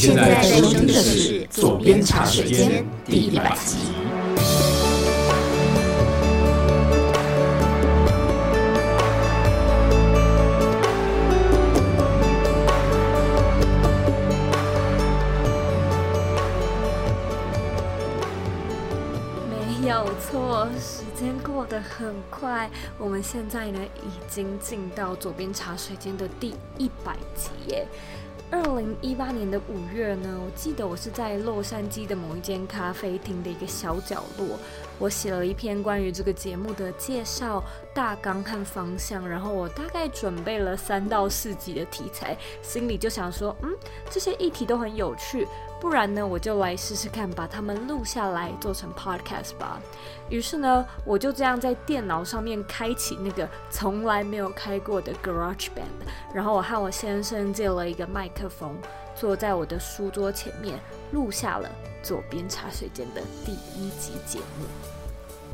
现在收听的是《左边茶水间》第一百集。没有错，时间过得很快，我们现在呢已经进到《左边茶水间》的第一百集耶。二零一八年的五月呢，我记得我是在洛杉矶的某一间咖啡厅的一个小角落，我写了一篇关于这个节目的介绍大纲和方向，然后我大概准备了三到四集的题材，心里就想说，嗯，这些议题都很有趣。不然呢，我就来试试看，把它们录下来做成 podcast 吧。于是呢，我就这样在电脑上面开启那个从来没有开过的 GarageBand，然后我和我先生借了一个麦克风，坐在我的书桌前面，录下了《左边茶水间》的第一集节目。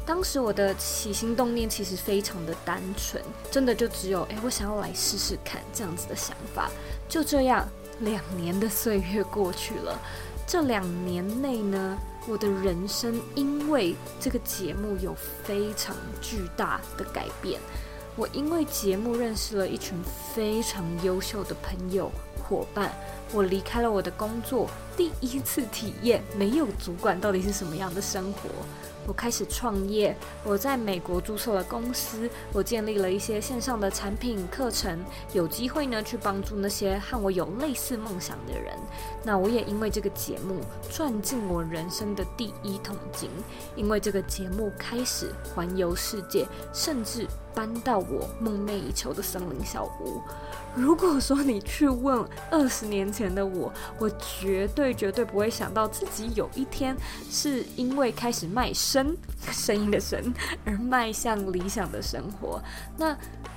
当时我的起心动念其实非常的单纯，真的就只有哎，我想要来试试看这样子的想法。就这样。两年的岁月过去了，这两年内呢，我的人生因为这个节目有非常巨大的改变。我因为节目认识了一群非常优秀的朋友伙伴，我离开了我的工作，第一次体验没有主管到底是什么样的生活。我开始创业，我在美国注册了公司，我建立了一些线上的产品课程，有机会呢去帮助那些和我有类似梦想的人。那我也因为这个节目赚进我人生的第一桶金，因为这个节目开始环游世界，甚至搬到我梦寐以求的森林小屋。如果说你去问二十年前的我，我绝对绝对不会想到自己有一天是因为开始卖声，声音的声而迈向理想的生活。那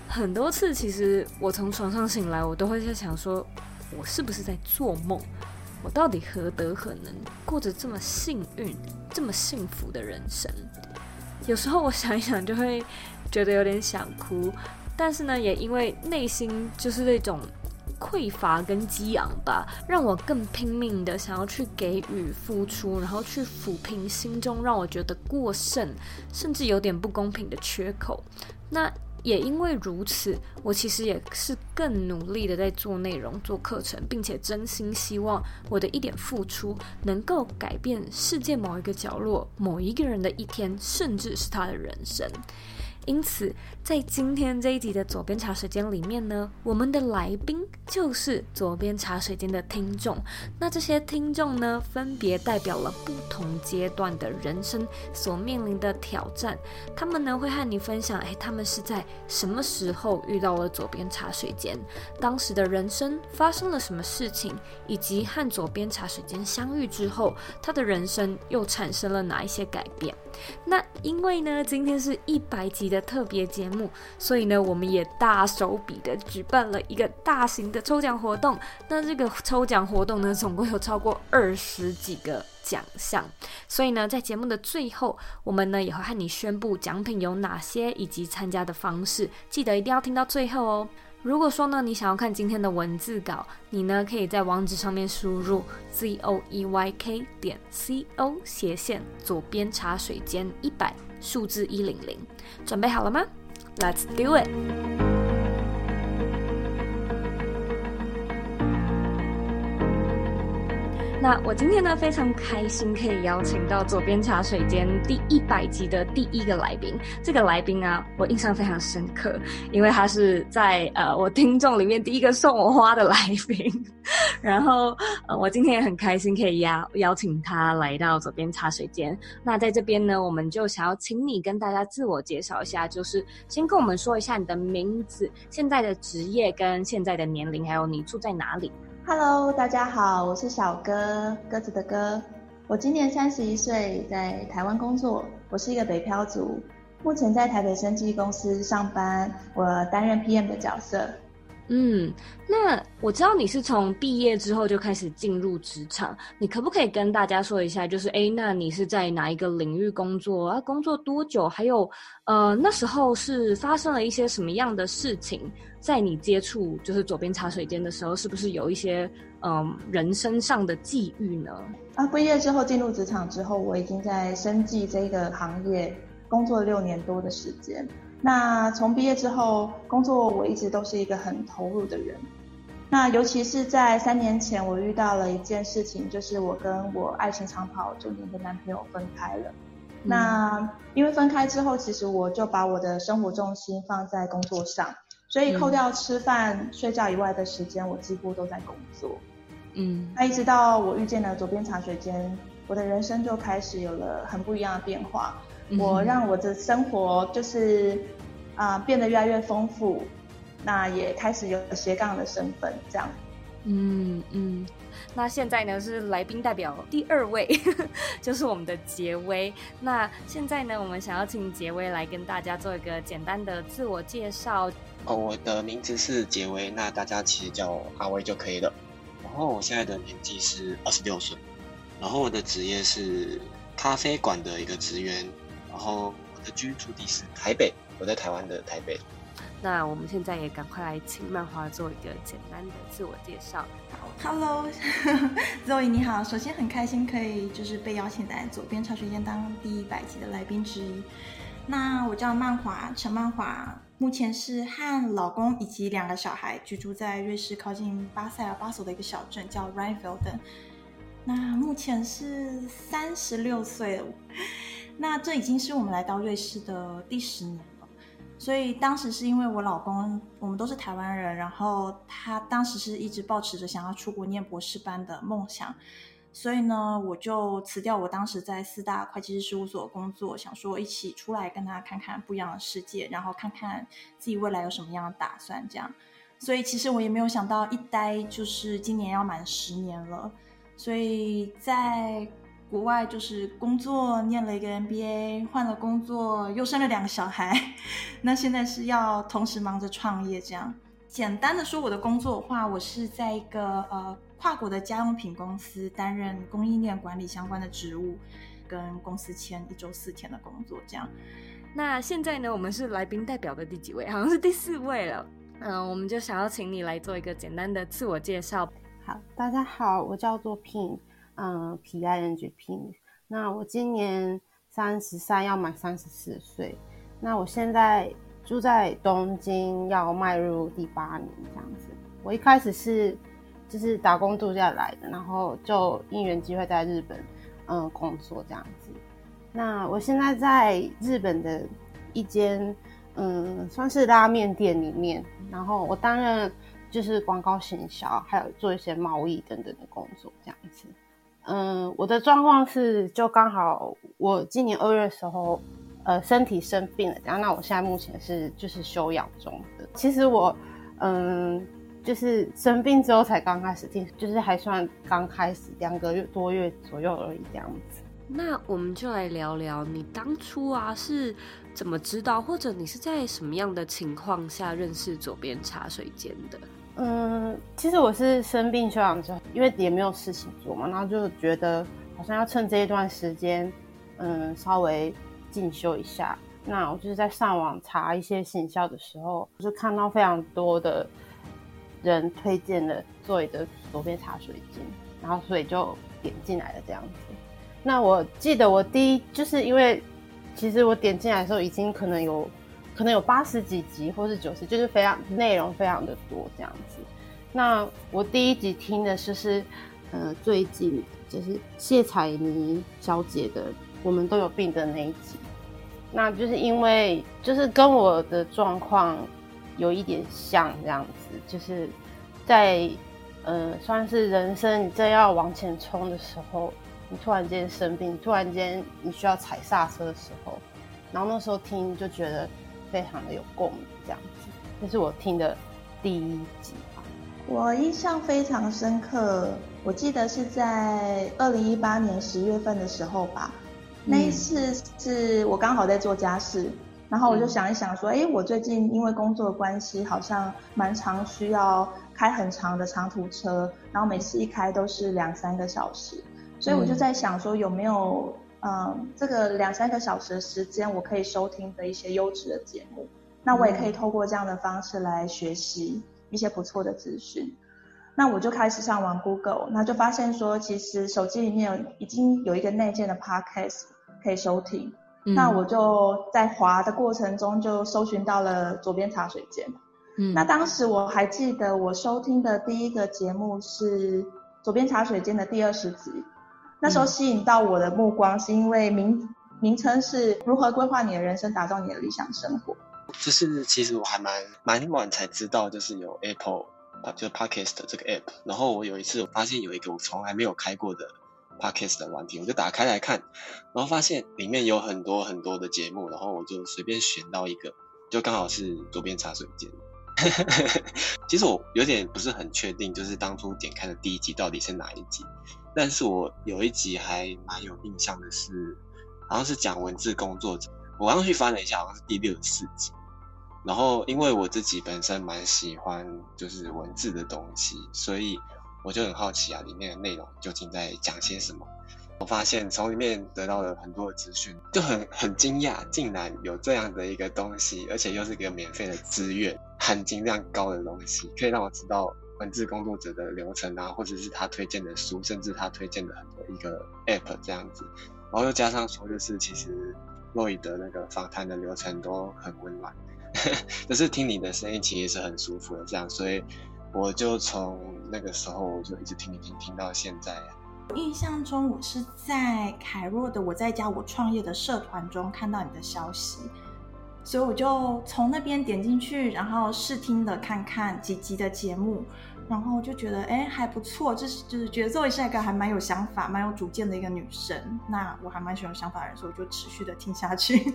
很多次，其实我从床上醒来，我都会在想说，我是不是在做梦？我到底何德何能，过着这么幸运、这么幸福的人生？有时候我想一想，就会觉得有点想哭。但是呢，也因为内心就是那种匮乏跟激昂吧，让我更拼命的想要去给予付出，然后去抚平心中让我觉得过剩，甚至有点不公平的缺口。那也因为如此，我其实也是更努力的在做内容、做课程，并且真心希望我的一点付出能够改变世界某一个角落、某一个人的一天，甚至是他的人生。因此，在今天这一集的左边茶水间里面呢，我们的来宾就是左边茶水间的听众。那这些听众呢，分别代表了不同阶段的人生所面临的挑战。他们呢，会和你分享，哎，他们是在什么时候遇到了左边茶水间，当时的人生发生了什么事情，以及和左边茶水间相遇之后，他的人生又产生了哪一些改变。那因为呢，今天是一百集的。特别节目，所以呢，我们也大手笔的举办了一个大型的抽奖活动。那这个抽奖活动呢，总共有超过二十几个奖项。所以呢，在节目的最后，我们呢也会和你宣布奖品有哪些以及参加的方式。记得一定要听到最后哦。如果说呢，你想要看今天的文字稿，你呢可以在网址上面输入 z o e y k 点 c o 斜线左边茶水间一百。数字一零零，准备好了吗？Let's do it！那我今天呢，非常开心可以邀请到左边茶水间第一百集的第一个来宾。这个来宾啊，我印象非常深刻，因为他是在呃我听众里面第一个送我花的来宾。然后呃，我今天也很开心可以邀邀请他来到左边茶水间。那在这边呢，我们就想要请你跟大家自我介绍一下，就是先跟我们说一下你的名字、现在的职业跟现在的年龄，还有你住在哪里。Hello，大家好，我是小哥，鸽子的哥。我今年三十一岁，在台湾工作。我是一个北漂族，目前在台北生技公司上班，我担任 PM 的角色。嗯，那我知道你是从毕业之后就开始进入职场，你可不可以跟大家说一下，就是诶，那你是在哪一个领域工作啊？工作多久？还有，呃，那时候是发生了一些什么样的事情，在你接触就是左边茶水间的时候，是不是有一些嗯人生上的际遇呢？啊，毕业之后进入职场之后，我已经在生计这个行业工作六年多的时间。那从毕业之后工作，我一直都是一个很投入的人。那尤其是在三年前，我遇到了一件事情，就是我跟我爱情长跑九年的男朋友分开了。嗯、那因为分开之后，其实我就把我的生活重心放在工作上。所以扣掉吃饭、嗯、睡觉以外的时间，我几乎都在工作。嗯，那一直到我遇见了左边茶水间，我的人生就开始有了很不一样的变化。嗯、我让我的生活就是啊、呃、变得越来越丰富，那也开始有斜杠的身份这样。嗯嗯，那现在呢是来宾代表第二位，就是我们的杰威。那现在呢，我们想要请杰威来跟大家做一个简单的自我介绍。哦，我的名字是杰威，那大家其实叫我阿威就可以了。然后我现在的年纪是二十六岁，然后我的职业是咖啡馆的一个职员，然后我的居住地是台北，我在台湾的台北。那我们现在也赶快来请曼华做一个简单的自我介绍。好，Hello，Zoe 你好，首先很开心可以就是被邀请来左边茶水间当第一百集的来宾之一。那我叫曼华，陈曼华。目前是和老公以及两个小孩居住在瑞士靠近巴塞尔巴索的一个小镇，叫 Rheinfelden。那目前是三十六岁了，那这已经是我们来到瑞士的第十年了。所以当时是因为我老公，我们都是台湾人，然后他当时是一直抱持着想要出国念博士班的梦想。所以呢，我就辞掉我当时在四大会计师事务所工作，想说一起出来跟他看看不一样的世界，然后看看自己未来有什么样的打算。这样，所以其实我也没有想到一待就是今年要满十年了。所以在国外就是工作，念了一个 MBA，换了工作，又生了两个小孩。那现在是要同时忙着创业。这样，简单的说我的工作的话，我是在一个呃。跨国的家用品公司担任供应链管理相关的职务，跟公司签一周四天的工作，这样。那现在呢，我们是来宾代表的第几位？好像是第四位了。嗯、呃，我们就想要请你来做一个简单的自我介绍。好，大家好，我叫做 Pin，嗯，P I N G Pin。那我今年三十三，要满三十四岁。那我现在住在东京，要迈入第八年这样子。我一开始是。就是打工度假来的，然后就因缘机会在日本，嗯，工作这样子。那我现在在日本的一间，嗯，算是拉面店里面，然后我担任就是广告行销，还有做一些贸易等等的工作这样子。嗯，我的状况是，就刚好我今年二月的时候，呃，身体生病了，然后那我现在目前是就是休养中的。其实我，嗯。就是生病之后才刚开始听，就是还算刚开始两个月多月左右而已这样子。那我们就来聊聊你当初啊是怎么知道，或者你是在什么样的情况下认识左边茶水间的？嗯，其实我是生病休养之后，因为也没有事情做嘛，然后就觉得好像要趁这一段时间，嗯，稍微进修一下。那我就是在上网查一些行销的时候，就看到非常多的。人推荐的座椅的左边茶水间，然后所以就点进来了这样子。那我记得我第一就是因为，其实我点进来的时候已经可能有，可能有八十几集或是九十，就是非常内容非常的多这样子。那我第一集听的就是，呃，最近就是谢彩妮小姐的《我们都有病》的那一集。那就是因为就是跟我的状况。有一点像这样子，就是在呃，算是人生你正要往前冲的时候，你突然间生病，突然间你需要踩刹车的时候，然后那时候听就觉得非常的有共鸣，这样子。这是我听的第一集。我印象非常深刻，我记得是在二零一八年十月份的时候吧，那一次是我刚好在做家事。然后我就想一想说，哎，我最近因为工作的关系，好像蛮常需要开很长的长途车，然后每次一开都是两三个小时，所以我就在想说，有没有嗯这个两三个小时的时间，我可以收听的一些优质的节目。那我也可以透过这样的方式来学习一些不错的资讯。那我就开始上网 Google，那就发现说，其实手机里面有已经有一个内建的 Podcast 可以收听。嗯、那我就在滑的过程中就搜寻到了左边茶水间。嗯，那当时我还记得我收听的第一个节目是左边茶水间的第二十集。那时候吸引到我的目光是因为名名称是如何规划你的人生，打造你的理想生活。就是其实我还蛮蛮晚才知道，就是有 Apple。就是 Podcast 这个 app，然后我有一次我发现有一个我从来没有开过的 Podcast 的软体，我就打开来看，然后发现里面有很多很多的节目，然后我就随便选到一个，就刚好是左边茶水间。其实我有点不是很确定，就是当初点开的第一集到底是哪一集，但是我有一集还蛮有印象的是，好像是讲文字工作者，我刚刚去翻了一下，好像是第六十四集。然后，因为我自己本身蛮喜欢就是文字的东西，所以我就很好奇啊，里面的内容究竟在讲些什么？我发现从里面得到了很多的资讯，就很很惊讶，竟然有这样的一个东西，而且又是一个免费的资源，含金量高的东西，可以让我知道文字工作者的流程啊，或者是他推荐的书，甚至他推荐的很多一个 app 这样子。然后又加上说，就是其实洛伊德那个访谈的流程都很温暖。可是听你的声音其实是很舒服的，这样，所以我就从那个时候我就一直听你听听到现在。印象中我是在凯若的我在家我创业的社团中看到你的消息，所以我就从那边点进去，然后试听的看看几集的节目，然后就觉得哎还不错，就是就是觉得作为是一个还蛮有想法、蛮有主见的一个女生，那我还蛮喜欢有想法的人，所以我就持续的听下去。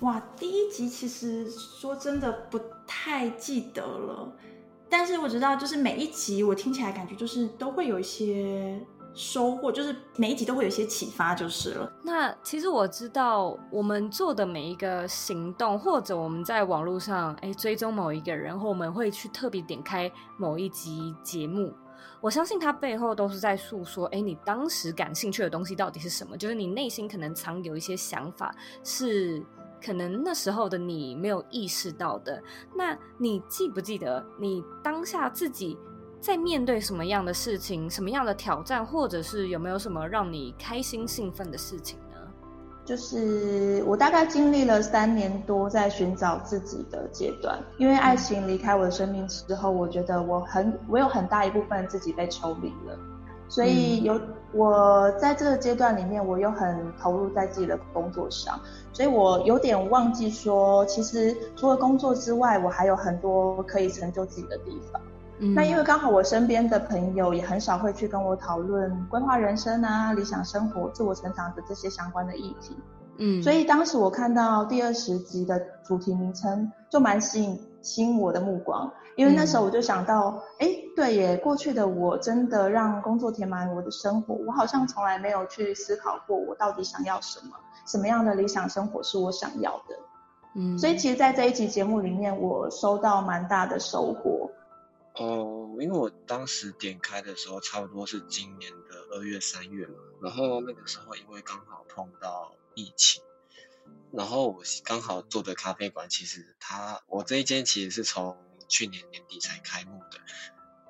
哇，第一集其实说真的不太记得了，但是我知道，就是每一集我听起来感觉就是都会有一些收获，就是每一集都会有一些启发，就是了。那其实我知道，我们做的每一个行动，或者我们在网络上哎追踪某一个人，或我们会去特别点开某一集节目，我相信它背后都是在诉说，哎，你当时感兴趣的东西到底是什么？就是你内心可能藏有一些想法是。可能那时候的你没有意识到的，那你记不记得你当下自己在面对什么样的事情、什么样的挑战，或者是有没有什么让你开心兴奋的事情呢？就是我大概经历了三年多在寻找自己的阶段，因为爱情离开我的生命之后，我觉得我很我有很大一部分自己被抽离了。所以有我在这个阶段里面，我又很投入在自己的工作上，所以我有点忘记说，其实除了工作之外，我还有很多可以成就自己的地方。嗯，那因为刚好我身边的朋友也很少会去跟我讨论规划人生啊、理想生活、自我成长的这些相关的议题。嗯，所以当时我看到第二十集的主题名称，就蛮吸引吸引我的目光。因为那时候我就想到，哎、嗯，对耶，过去的我真的让工作填满我的生活，我好像从来没有去思考过我到底想要什么，什么样的理想生活是我想要的。嗯，所以其实，在这一集节目里面，我收到蛮大的收获。哦，因为我当时点开的时候，差不多是今年的二月、三月嘛，然后那个时候因为刚好碰到疫情。然后我刚好做的咖啡馆，其实它我这一间其实是从去年年底才开幕的，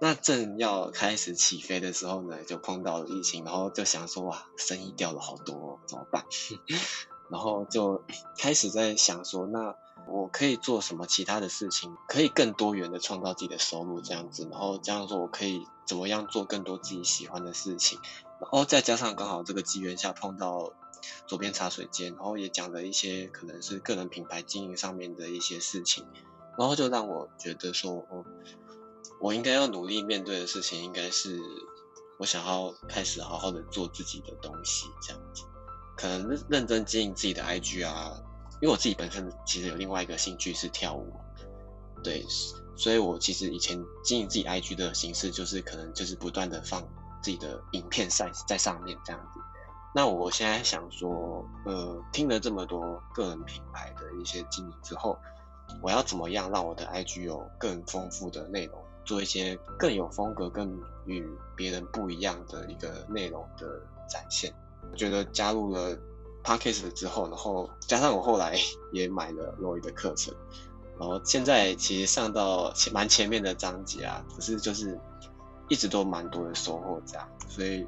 那正要开始起飞的时候呢，就碰到了疫情，然后就想说哇，生意掉了好多，怎么办？然后就开始在想说，那我可以做什么其他的事情，可以更多元的创造自己的收入这样子，然后这样说我可以怎么样做更多自己喜欢的事情，然后再加上刚好这个机缘下碰到左边茶水间，然后也讲了一些可能是个人品牌经营上面的一些事情。然后就让我觉得说，我我应该要努力面对的事情，应该是我想要开始好好的做自己的东西，这样子，可能认认真经营自己的 IG 啊，因为我自己本身其实有另外一个兴趣是跳舞，对，所以我其实以前经营自己 IG 的形式，就是可能就是不断的放自己的影片在在上面这样子。那我现在想说，呃，听了这么多个人品牌的一些经营之后。我要怎么样让我的 IG 有更丰富的内容，做一些更有风格、更与别人不一样的一个内容的展现？我觉得加入了 Podcast 之后，然后加上我后来 也买了 Roy 的课程，然后现在其实上到前蛮前面的章节啊，可是就是一直都蛮多的收获这样，所以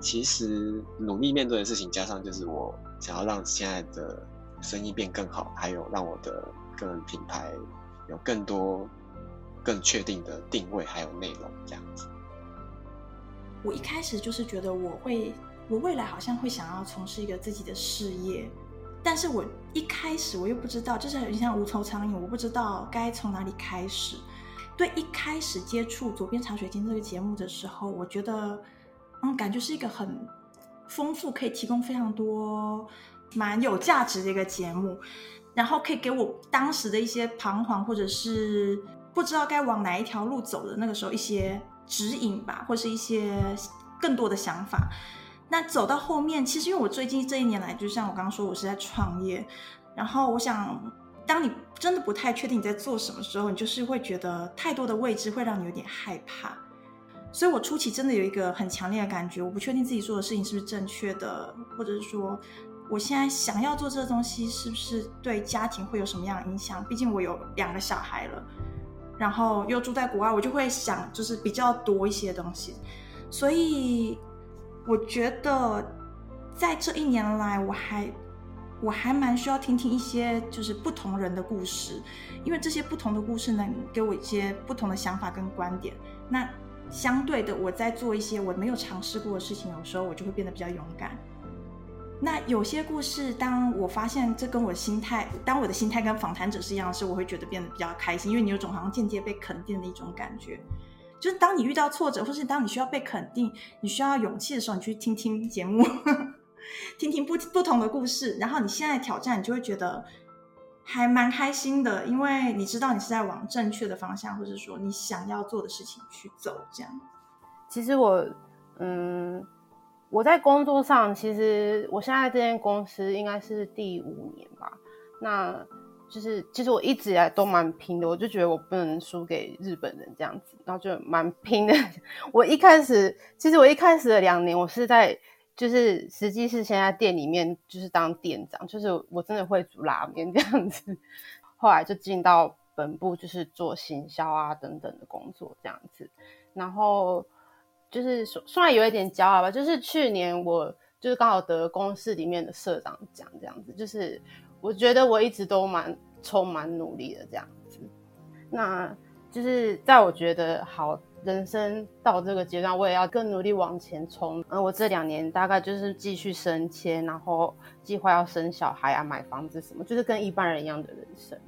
其实努力面对的事情，加上就是我想要让现在的生意变更好，还有让我的个品牌有更多更确定的定位还有内容这样子。我一开始就是觉得我会，我未来好像会想要从事一个自己的事业。但是我一开始我又不知道，就是很像无头苍蝇，我不知道该从哪里开始。对，一开始接触左边茶水间这个节目的时候，我觉得，嗯，感觉是一个很丰富，可以提供非常多蛮有价值的一个节目，然后可以给我当时的一些彷徨，或者是不知道该往哪一条路走的那个时候一些指引吧，或是一些更多的想法。那走到后面，其实因为我最近这一年来，就像我刚刚说，我是在创业。然后我想，当你真的不太确定你在做什么时候，你就是会觉得太多的未知会让你有点害怕。所以我初期真的有一个很强烈的感觉，我不确定自己做的事情是不是正确的，或者是说我现在想要做这个东西是不是对家庭会有什么样的影响？毕竟我有两个小孩了，然后又住在国外，我就会想就是比较多一些东西，所以。我觉得，在这一年来，我还我还蛮需要听听一些就是不同人的故事，因为这些不同的故事能给我一些不同的想法跟观点。那相对的，我在做一些我没有尝试过的事情，有时候我就会变得比较勇敢。那有些故事，当我发现这跟我的心态，当我的心态跟访谈者是一样的时候，我会觉得变得比较开心，因为你有种好像间接被肯定的一种感觉。就是当你遇到挫折，或是当你需要被肯定、你需要勇气的时候，你去听听节目，听听不不同的故事，然后你现在挑战，你就会觉得还蛮开心的，因为你知道你是在往正确的方向，或者说你想要做的事情去走。这样，其实我，嗯，我在工作上，其实我现在这间公司应该是第五年吧，那。就是其实我一直以来都蛮拼的，我就觉得我不能输给日本人这样子，然后就蛮拼的。我一开始，其实我一开始的两年，我是在就是实际是先在店里面就是当店长，就是我真的会煮拉面这样子。后来就进到本部，就是做行销啊等等的工作这样子。然后就是算有一点骄傲吧，就是去年我就是刚好得公司里面的社长奖这样子，就是。我觉得我一直都蛮充满努力的这样子，那就是在我觉得好人生到这个阶段，我也要更努力往前冲。嗯，我这两年大概就是继续升迁，然后计划要生小孩啊、买房子什么，就是跟一般人一样的人生。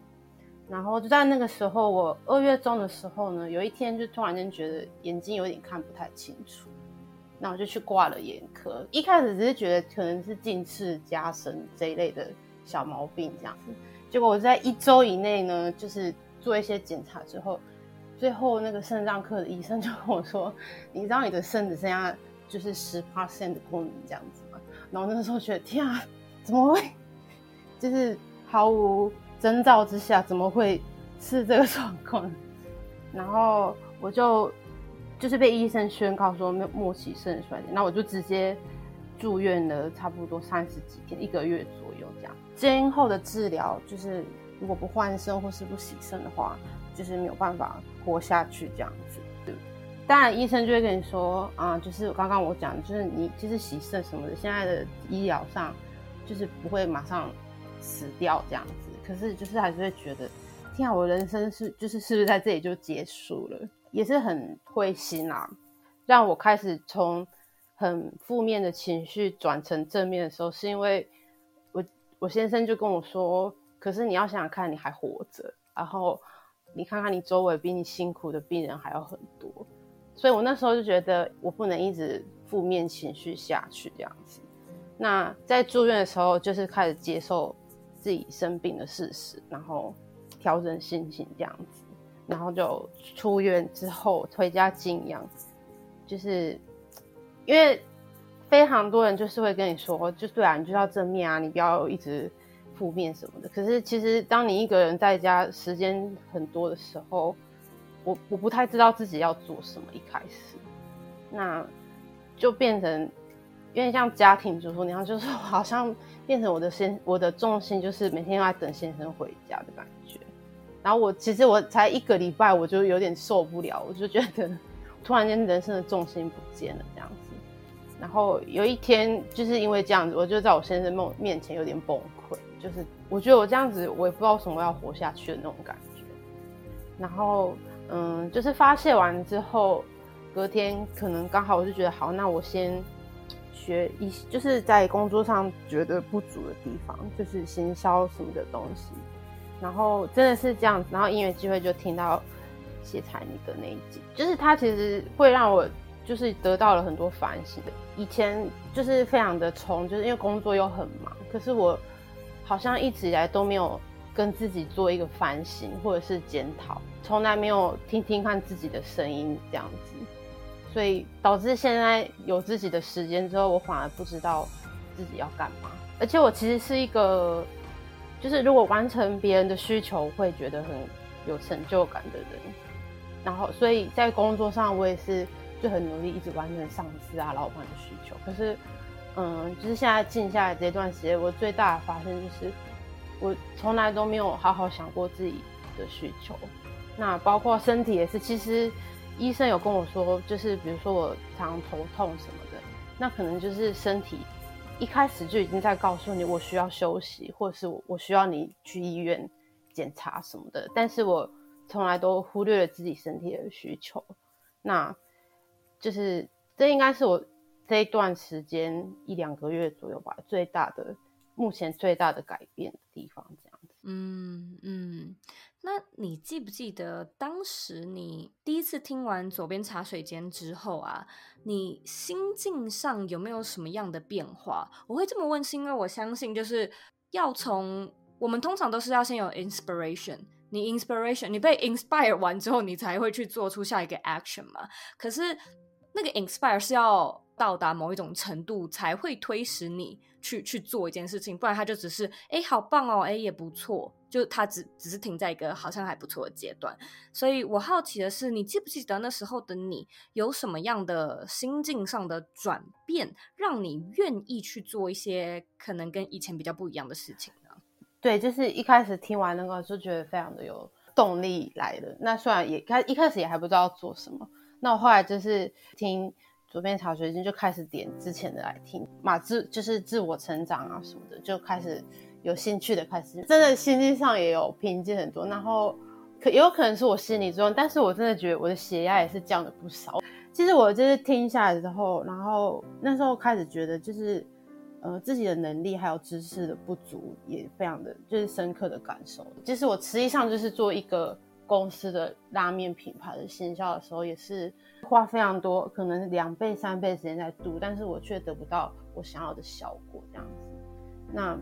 然后就在那个时候，我二月中的时候呢，有一天就突然间觉得眼睛有点看不太清楚，那我就去挂了眼科。一开始只是觉得可能是近视加深这一类的。小毛病这样子，结果我在一周以内呢，就是做一些检查之后，最后那个肾脏科的医生 就跟我说：“你知道你的肾只剩下就是十 percent 的功能这样子吗？”然后那个时候觉得天啊，怎么会？就是毫无征兆之下，怎么会是这个状况？然后我就就是被医生宣告说没有末期肾衰竭，那我就直接住院了，差不多三十几天，一个月左右这样。今后的治疗就是，如果不换肾或是不洗肾的话，就是没有办法活下去这样子。当然医生就会跟你说啊，就是刚刚我讲，就是你其实洗肾什么的，现在的医疗上就是不会马上死掉这样子。可是就是还是会觉得，天啊，我人生是就是是不是在这里就结束了？也是很灰心啊，让我开始从很负面的情绪转成正面的时候，是因为。我我先生就跟我说：“可是你要想想看，你还活着，然后你看看你周围比你辛苦的病人还有很多，所以我那时候就觉得我不能一直负面情绪下去这样子。那在住院的时候，就是开始接受自己生病的事实，然后调整心情这样子，然后就出院之后回家静养，就是因为。”非常多人就是会跟你说，就对啊，你就要正面啊，你不要一直负面什么的。可是其实当你一个人在家时间很多的时候，我我不太知道自己要做什么。一开始，那就变成有点像家庭主妇那样，就是好像变成我的先我的重心就是每天要等先生回家的感觉。然后我其实我才一个礼拜，我就有点受不了，我就觉得突然间人生的重心不见了这样子。然后有一天就是因为这样子，我就在我先生梦面前有点崩溃，就是我觉得我这样子，我也不知道什么要活下去的那种感觉。然后嗯，就是发泄完之后，隔天可能刚好我就觉得好，那我先。学一就是在工作上觉得不足的地方，就是行销什么的东西，然后真的是这样子，然后因缘机会就听到谢彩妮的那一集，就是他其实会让我就是得到了很多反省的。以前就是非常的冲，就是因为工作又很忙，可是我好像一直以来都没有跟自己做一个反省或者是检讨，从来没有听听看自己的声音这样子。所以导致现在有自己的时间之后，我反而不知道自己要干嘛。而且我其实是一个，就是如果完成别人的需求，会觉得很有成就感的人。然后，所以在工作上，我也是就很努力，一直完成上司啊、老板的需求。可是，嗯，就是现在静下来这段时间，我最大的发现就是，我从来都没有好好想过自己的需求。那包括身体也是，其实。医生有跟我说，就是比如说我常常头痛什么的，那可能就是身体一开始就已经在告诉你我需要休息，或者是我我需要你去医院检查什么的。但是我从来都忽略了自己身体的需求。那就是这应该是我这一段时间一两个月左右吧，最大的目前最大的改变的地方，这样子。嗯嗯。那你记不记得当时你第一次听完左边茶水间之后啊，你心境上有没有什么样的变化？我会这么问，是因为我相信就是要从我们通常都是要先有 inspiration，你 inspiration，你被 inspire 完之后，你才会去做出下一个 action 嘛。可是那个 inspire 是要到达某一种程度才会推使你去去做一件事情，不然它就只是哎，好棒哦，哎，也不错。就他只只是停在一个好像还不错的阶段，所以我好奇的是，你记不记得那时候的你有什么样的心境上的转变，让你愿意去做一些可能跟以前比较不一样的事情呢？对，就是一开始听完那个就觉得非常的有动力来了。那虽然也开一开始也还不知道做什么，那我后来就是听左边茶水间就开始点之前的来听，嘛自就是自我成长啊什么的，就开始。有兴趣的开始，真的心境上也有平静很多。然后可也有可能是我心理作用，但是我真的觉得我的血压也是降了不少。其实我就是听下来之后，然后那时候开始觉得就是呃自己的能力还有知识的不足，也非常的就是深刻的感受。其实我实际上就是做一个公司的拉面品牌的行销的时候，也是花非常多，可能两倍三倍时间在读，但是我却得不到我想要的效果这样子。那。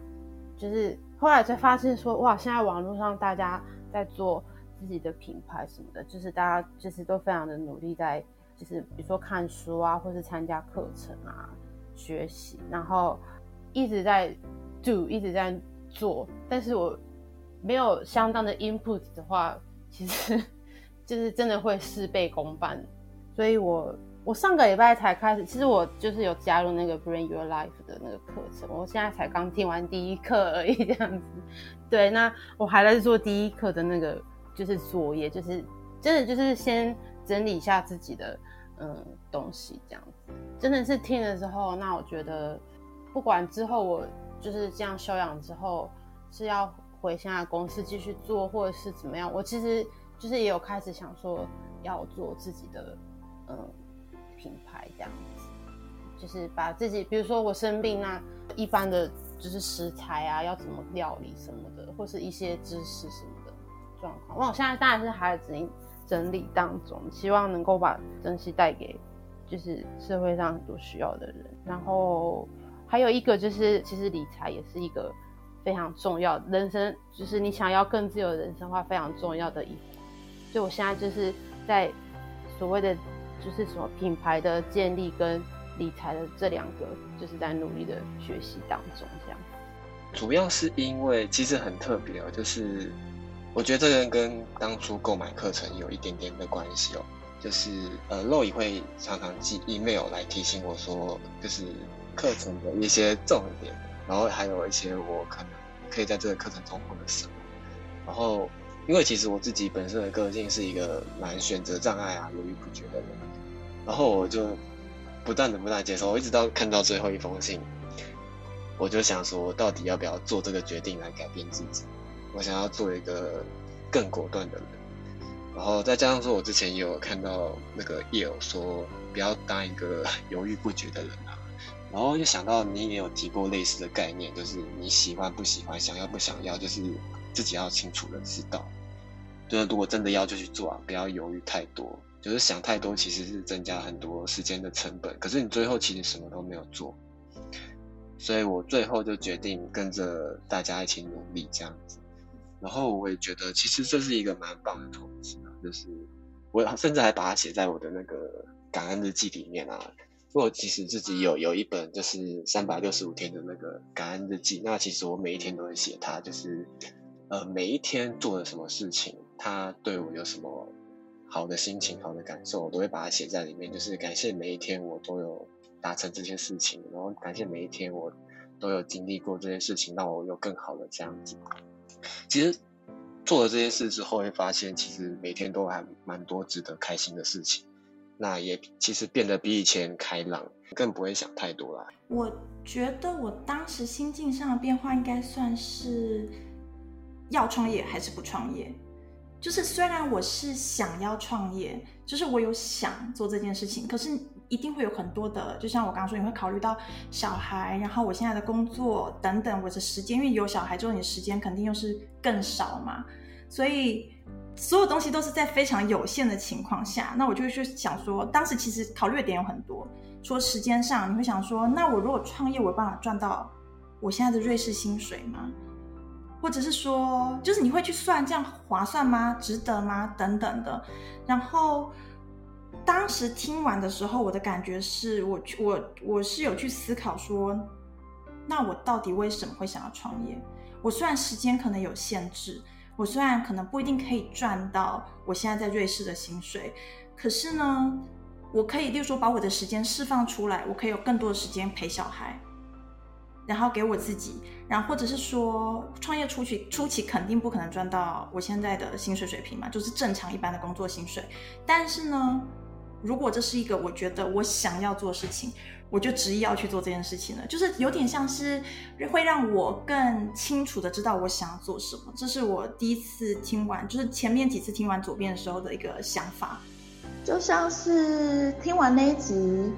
就是后来才发现说，哇，现在网络上大家在做自己的品牌什么的，就是大家就是都非常的努力在，就是比如说看书啊，或是参加课程啊，学习，然后一直在 do，一直在做，但是我没有相当的 input 的话，其实 就是真的会事倍功半，所以我。我上个礼拜才开始，其实我就是有加入那个 Bring Your Life 的那个课程，我现在才刚听完第一课而已，这样子。对，那我还在做第一课的那个就是作业，就是真的就是先整理一下自己的嗯东西，这样子。真的是听了之后，那我觉得不管之后我就是这样休养之后是要回现在公司继续做，或者是怎么样，我其实就是也有开始想说要做自己的嗯。品牌这样子，就是把自己，比如说我生病那一般的就是食材啊，要怎么料理什么的，或是一些知识什么的状况。那我现在当然是还在整整理当中，希望能够把东西带给就是社会上很多需要的人。然后还有一个就是，其实理财也是一个非常重要人生，就是你想要更自由的人生化，非常重要的一环。所以我现在就是在所谓的。就是什么品牌的建立跟理财的这两个，就是在努力的学习当中，这样。主要是因为其实很特别哦，就是我觉得这个跟当初购买课程有一点点的关系哦。就是呃，肉也会常常寄 email 来提醒我说，就是课程的一些重点，然后还有一些我可能可以在这个课程中获得什么。然后因为其实我自己本身的个性是一个蛮选择障碍啊、犹豫不决的人，然后我就不断的不断接受，我一直到看到最后一封信，我就想说，到底要不要做这个决定来改变自己？我想要做一个更果断的人，然后再加上说，我之前也有看到那个叶友说，不要当一个犹豫不决的人啊。然后又想到你也有提过类似的概念，就是你喜欢不喜欢，想要不想要，就是自己要清楚的知道。就是如果真的要就去做啊，不要犹豫太多。就是想太多其实是增加很多时间的成本，可是你最后其实什么都没有做。所以我最后就决定跟着大家一起努力这样子。然后我也觉得其实这是一个蛮棒的投资啊，就是我甚至还把它写在我的那个感恩日记里面啊。我其实自己有有一本就是三百六十五天的那个感恩日记，那其实我每一天都会写它，就是呃每一天做了什么事情，它对我有什么好的心情、好的感受，我都会把它写在里面，就是感谢每一天我都有达成这些事情，然后感谢每一天我都有经历过这些事情，让我有更好的这样子。其实做了这些事之后，会发现其实每天都还蛮多值得开心的事情。那也其实变得比以前开朗，更不会想太多了。我觉得我当时心境上的变化，应该算是要创业还是不创业。就是虽然我是想要创业，就是我有想做这件事情，可是一定会有很多的，就像我刚刚说，你会考虑到小孩，然后我现在的工作等等，我的时间，因为有小孩之后，你的时间肯定又是更少嘛，所以。所有东西都是在非常有限的情况下，那我就去想说，当时其实考虑的点有很多。说时间上，你会想说，那我如果创业，我有办法赚到我现在的瑞士薪水吗？或者是说，就是你会去算这样划算吗？值得吗？等等的。然后当时听完的时候，我的感觉是我去我我是有去思考说，那我到底为什么会想要创业？我虽然时间可能有限制。我虽然可能不一定可以赚到我现在在瑞士的薪水，可是呢，我可以，例如说把我的时间释放出来，我可以有更多的时间陪小孩，然后给我自己，然后或者是说创业初期初期肯定不可能赚到我现在的薪水水平嘛，就是正常一般的工作薪水，但是呢，如果这是一个我觉得我想要做的事情。我就执意要去做这件事情了，就是有点像是会让我更清楚的知道我想要做什么。这是我第一次听完，就是前面几次听完左边的时候的一个想法，就像是听完那一集，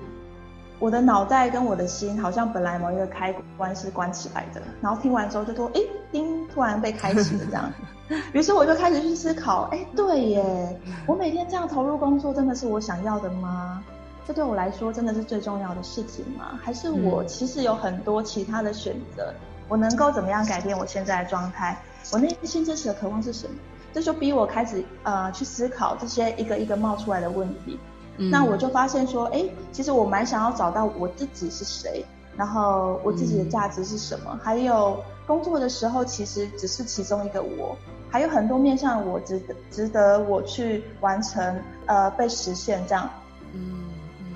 我的脑袋跟我的心好像本来某一个开关是关起来的，然后听完之后就说，哎，叮，突然被开启了这样。于是我就开始去思考，哎，对耶，我每天这样投入工作，真的是我想要的吗？这对我来说真的是最重要的事情吗？还是我其实有很多其他的选择？嗯、我能够怎么样改变我现在的状态？我内心真实的渴望是什么？这就逼我开始呃去思考这些一个一个冒出来的问题。嗯、那我就发现说，哎，其实我蛮想要找到我自己是谁，然后我自己的价值是什么？嗯、还有工作的时候其实只是其中一个我，还有很多面向我值得值得我去完成呃被实现这样。嗯嗯。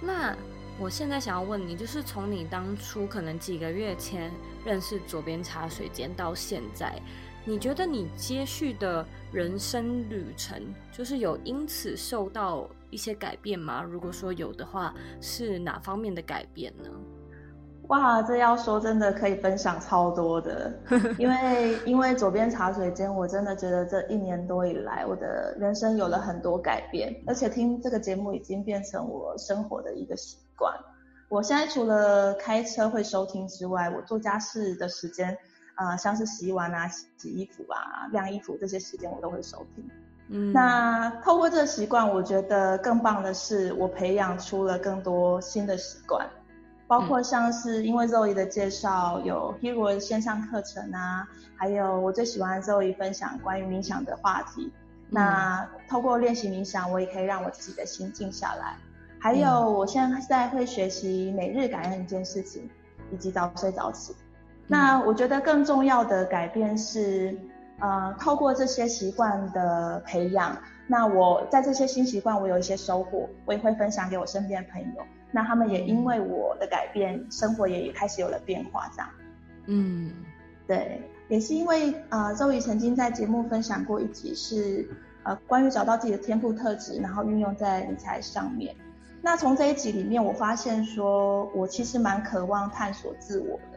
那我现在想要问你，就是从你当初可能几个月前认识左边茶水间到现在，你觉得你接续的人生旅程，就是有因此受到一些改变吗？如果说有的话，是哪方面的改变呢？哇，这要说真的可以分享超多的，因为因为左边茶水间，我真的觉得这一年多以来，我的人生有了很多改变，而且听这个节目已经变成我生活的一个习惯。我现在除了开车会收听之外，我做家事的时间，啊、呃，像是洗碗啊、洗衣服啊、晾衣服这些时间，我都会收听。嗯，那透过这个习惯，我觉得更棒的是，我培养出了更多新的习惯。包括像是因为 Zoe 的介绍，有 Hero 的线上课程啊，还有我最喜欢 Zoe 分享关于冥想的话题。那透过练习冥想，我也可以让我自己的心静下来。还有我现在会学习每日感恩一件事情，以及早睡早起。那我觉得更重要的改变是，呃，透过这些习惯的培养，那我在这些新习惯我有一些收获，我也会分享给我身边的朋友。那他们也因为我的改变，生活也开始有了变化，这样。嗯，对。也是因为呃，Zoe 曾经在节目分享过一集是呃关于找到自己的天赋特质，然后运用在理财上面。那从这一集里面，我发现说我其实蛮渴望探索自我的，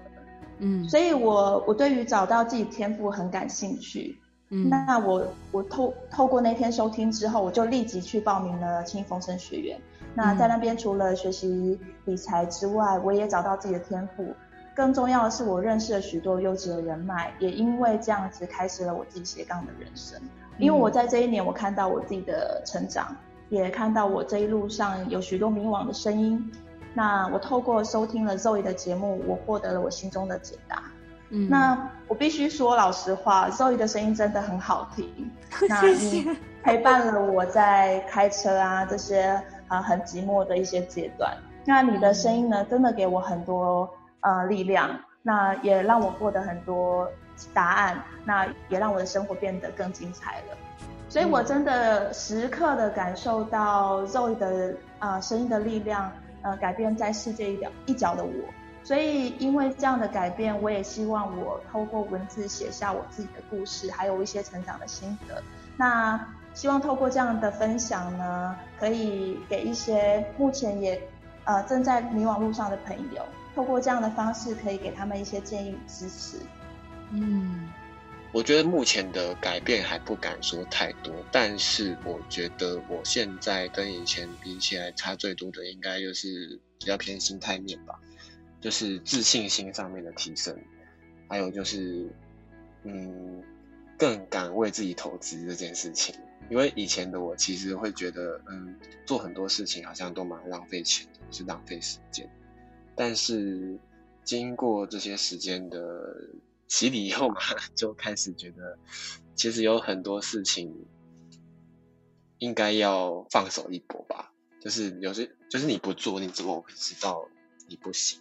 嗯，所以我我对于找到自己天赋很感兴趣。嗯，那我我透透过那天收听之后，我就立即去报名了轻风声学院。那在那边除了学习理财之外，我也找到自己的天赋。更重要的是，我认识了许多优质的人脉，也因为这样子开始了我自己斜杠的人生。因为我在这一年，我看到我自己的成长，也看到我这一路上有许多迷惘的声音。那我透过收听了 Zoe 的节目，我获得了我心中的解答。嗯，那我必须说老实话，Zoe 的声音真的很好听。那你陪伴了我在开车啊这些。啊，很寂寞的一些阶段。那你的声音呢，真的给我很多呃力量，那也让我获得很多答案，那也让我的生活变得更精彩了。所以我真的时刻的感受到 Zoe 的呃声音的力量，呃改变在世界一角一角的我。所以因为这样的改变，我也希望我透过文字写下我自己的故事，还有一些成长的心得。那。希望透过这样的分享呢，可以给一些目前也呃正在迷惘路上的朋友，透过这样的方式，可以给他们一些建议与支持。嗯，我觉得目前的改变还不敢说太多，但是我觉得我现在跟以前比起来，差最多的应该就是比较偏心态面吧，就是自信心上面的提升，还有就是嗯，更敢为自己投资这件事情。因为以前的我其实会觉得，嗯，做很多事情好像都蛮浪费钱的，是浪费时间。但是经过这些时间的洗礼以后嘛，就开始觉得，其实有很多事情应该要放手一搏吧。就是有些，就是你不做，你怎么会知道你不行？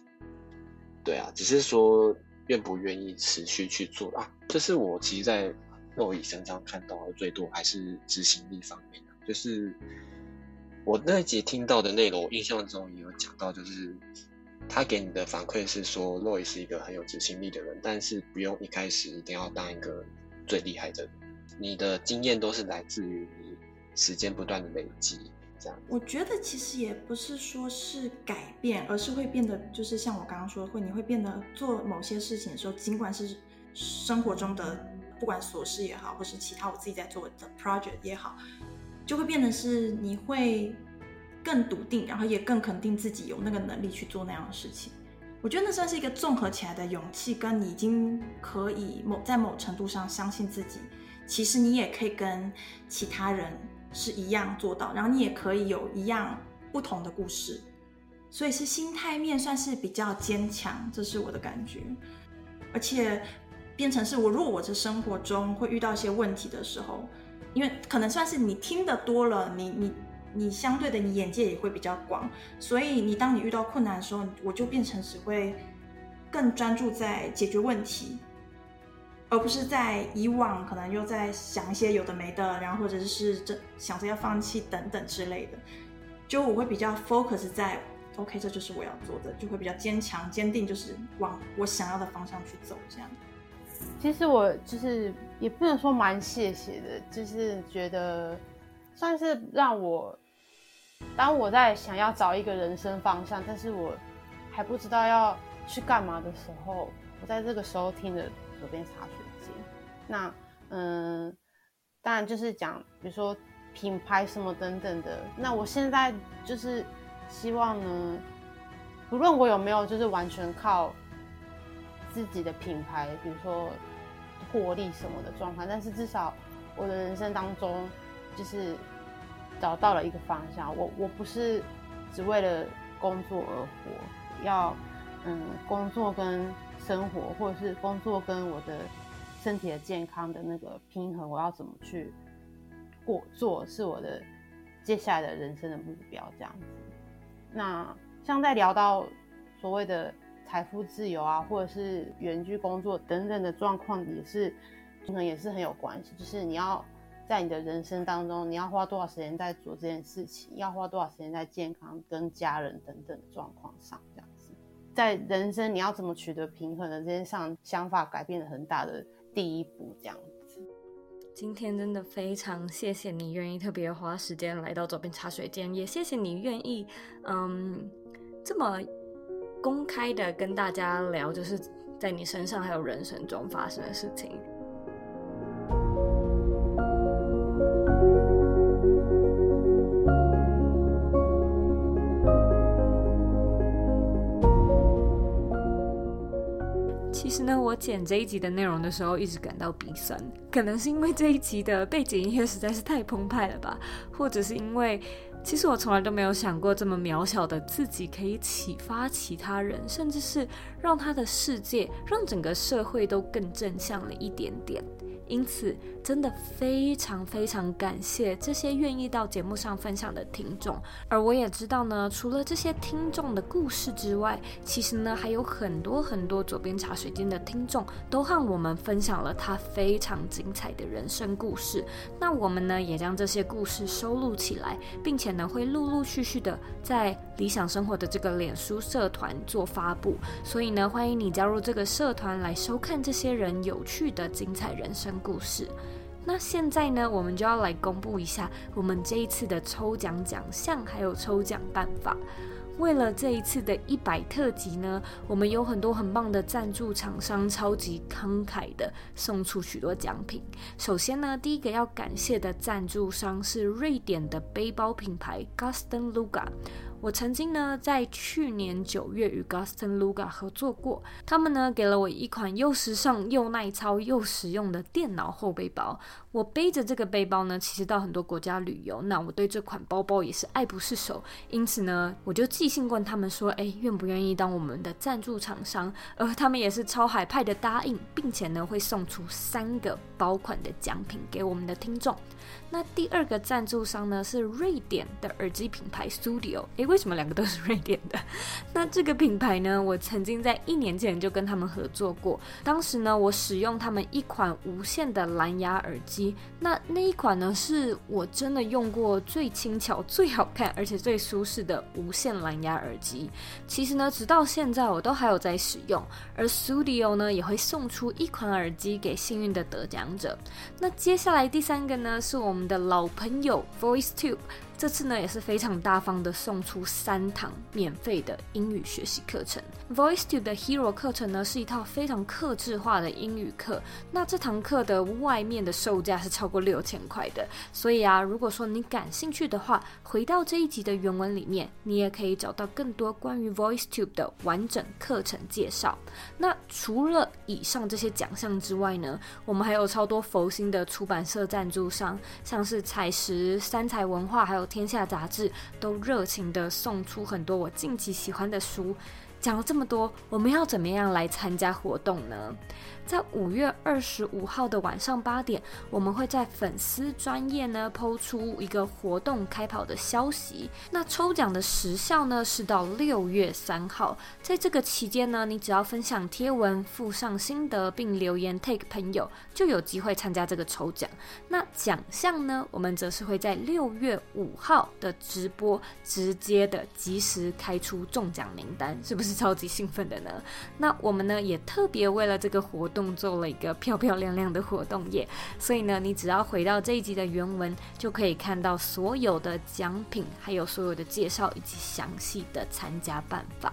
对啊，只是说愿不愿意持续去做啊。这是我其实在。那我以身上看到的最多还是执行力方面，就是我那一集听到的内容，我印象中也有讲到，就是他给你的反馈是说洛伊是一个很有执行力的人，但是不用一开始一定要当一个最厉害的，你的经验都是来自于你时间不断的累积，这样。我觉得其实也不是说是改变，而是会变得，就是像我刚刚说，会你会变得做某些事情的时候，尽管是生活中的。不管琐事也好，或是其他我自己在做的 project 也好，就会变得是你会更笃定，然后也更肯定自己有那个能力去做那样的事情。我觉得那算是一个综合起来的勇气，跟你已经可以某在某程度上相信自己，其实你也可以跟其他人是一样做到，然后你也可以有一样不同的故事，所以是心态面算是比较坚强，这是我的感觉，而且。变成是我，如果我在生活中会遇到一些问题的时候，因为可能算是你听得多了，你你你相对的你眼界也会比较广，所以你当你遇到困难的时候，我就变成只会更专注在解决问题，而不是在以往可能又在想一些有的没的，然后或者是这想着要放弃等等之类的，就我会比较 focus 在 OK，这就是我要做的，就会比较坚强坚定，就是往我想要的方向去走这样。其实我就是也不能说蛮谢谢的，就是觉得算是让我当我在想要找一个人生方向，但是我还不知道要去干嘛的时候，我在这个时候听着左边茶水间。那嗯，当然就是讲比如说品牌什么等等的。那我现在就是希望呢，不论我有没有就是完全靠。自己的品牌，比如说获利什么的状况，但是至少我的人生当中就是找到了一个方向。我我不是只为了工作而活，要嗯工作跟生活，或者是工作跟我的身体的健康的那个平衡，我要怎么去过做，是我的接下来的人生的目标。这样子。那像在聊到所谓的。财富自由啊，或者是远距工作等等的状况，也是可能也是很有关系。就是你要在你的人生当中，你要花多少时间在做这件事情，要花多少时间在健康跟家人等等的状况上，这样子。在人生你要怎么取得平衡的这些上，想法改变了很大的第一步这样子。今天真的非常谢谢你愿意特别花时间来到左边茶水间，也谢谢你愿意嗯这么公开的跟大家聊，就是在你身上还有人生中发生的事情。剪这一集的内容的时候，一直感到鼻酸，可能是因为这一集的背景音乐实在是太澎湃了吧，或者是因为，其实我从来都没有想过这么渺小的自己可以启发其他人，甚至是让他的世界，让整个社会都更正向了一点点。因此，真的非常非常感谢这些愿意到节目上分享的听众。而我也知道呢，除了这些听众的故事之外，其实呢还有很多很多左边茶水间的听众都和我们分享了他非常精彩的人生故事。那我们呢也将这些故事收录起来，并且呢会陆陆续续的在理想生活的这个脸书社团做发布。所以呢，欢迎你加入这个社团来收看这些人有趣的精彩人生故事。那现在呢，我们就要来公布一下我们这一次的抽奖奖项，还有抽奖办法。为了这一次的一百特辑呢，我们有很多很棒的赞助厂商，超级慷慨的送出许多奖品。首先呢，第一个要感谢的赞助商是瑞典的背包品牌 Gusten Luga。我曾经呢，在去年九月与 guston Luga 合作过，他们呢给了我一款又时尚又耐操又实用的电脑后背包。我背着这个背包呢，其实到很多国家旅游，那我对这款包包也是爱不释手。因此呢，我就寄信问他们说，哎，愿不愿意当我们的赞助厂商？而他们也是超海派的答应，并且呢会送出三个包款的奖品给我们的听众。那第二个赞助商呢是瑞典的耳机品牌 Studio。诶，为什么两个都是瑞典的？那这个品牌呢，我曾经在一年前就跟他们合作过。当时呢，我使用他们一款无线的蓝牙耳机。那那一款呢，是我真的用过最轻巧、最好看，而且最舒适的无线蓝牙耳机。其实呢，直到现在我都还有在使用。而 Studio 呢，也会送出一款耳机给幸运的得奖者。那接下来第三个呢，是我们的老朋友 VoiceTube。这次呢也是非常大方的送出三堂免费的英语学习课程。VoiceTube 的 Hero 课程呢是一套非常克制化的英语课。那这堂课的外面的售价是超过六千块的。所以啊，如果说你感兴趣的话，回到这一集的原文里面，你也可以找到更多关于 VoiceTube 的完整课程介绍。那除了以上这些奖项之外呢，我们还有超多佛心的出版社赞助商，像是采石、三彩文化，还有。天下杂志都热情地送出很多我近期喜欢的书。讲了这么多，我们要怎么样来参加活动呢？在五月二十五号的晚上八点，我们会在粉丝专页呢抛出一个活动开跑的消息。那抽奖的时效呢是到六月三号，在这个期间呢，你只要分享贴文附上心得并留言 take 朋友，就有机会参加这个抽奖。那奖项呢，我们则是会在六月五号的直播直接的及时开出中奖名单，是不是超级兴奋的呢？那我们呢也特别为了这个活动。动做了一个漂漂亮亮的活动页，所以呢，你只要回到这一集的原文，就可以看到所有的奖品，还有所有的介绍以及详细的参加办法。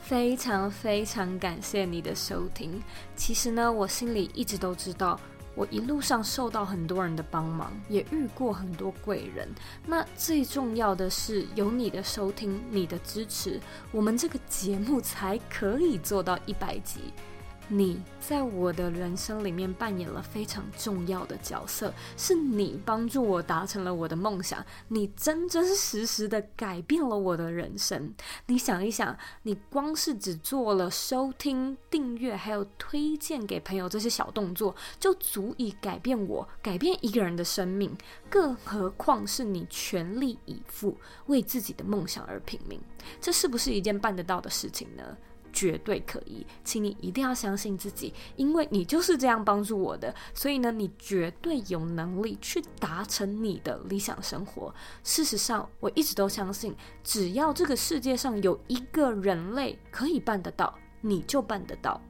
非常非常感谢你的收听。其实呢，我心里一直都知道，我一路上受到很多人的帮忙，也遇过很多贵人。那最重要的是有你的收听，你的支持，我们这个节目才可以做到一百集。你在我的人生里面扮演了非常重要的角色，是你帮助我达成了我的梦想，你真真实实的改变了我的人生。你想一想，你光是只做了收听、订阅，还有推荐给朋友这些小动作，就足以改变我，改变一个人的生命。更何况是你全力以赴为自己的梦想而拼命，这是不是一件办得到的事情呢？绝对可以，请你一定要相信自己，因为你就是这样帮助我的，所以呢，你绝对有能力去达成你的理想生活。事实上，我一直都相信，只要这个世界上有一个人类可以办得到，你就办得到。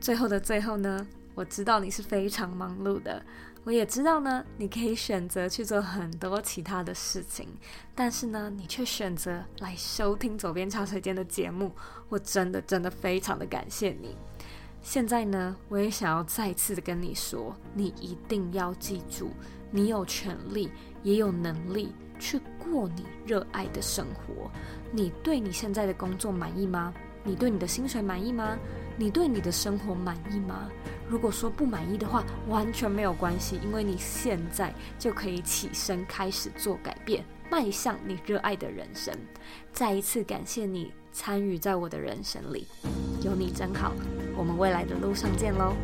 最后的最后呢，我知道你是非常忙碌的，我也知道呢，你可以选择去做很多其他的事情，但是呢，你却选择来收听左边茶水间的节目，我真的真的非常的感谢你。现在呢，我也想要再次的跟你说，你一定要记住，你有权利，也有能力去过你热爱的生活。你对你现在的工作满意吗？你对你的薪水满意吗？你对你的生活满意吗？如果说不满意的话，完全没有关系，因为你现在就可以起身开始做改变，迈向你热爱的人生。再一次感谢你参与在我的人生里，有你真好。我们未来的路上见喽。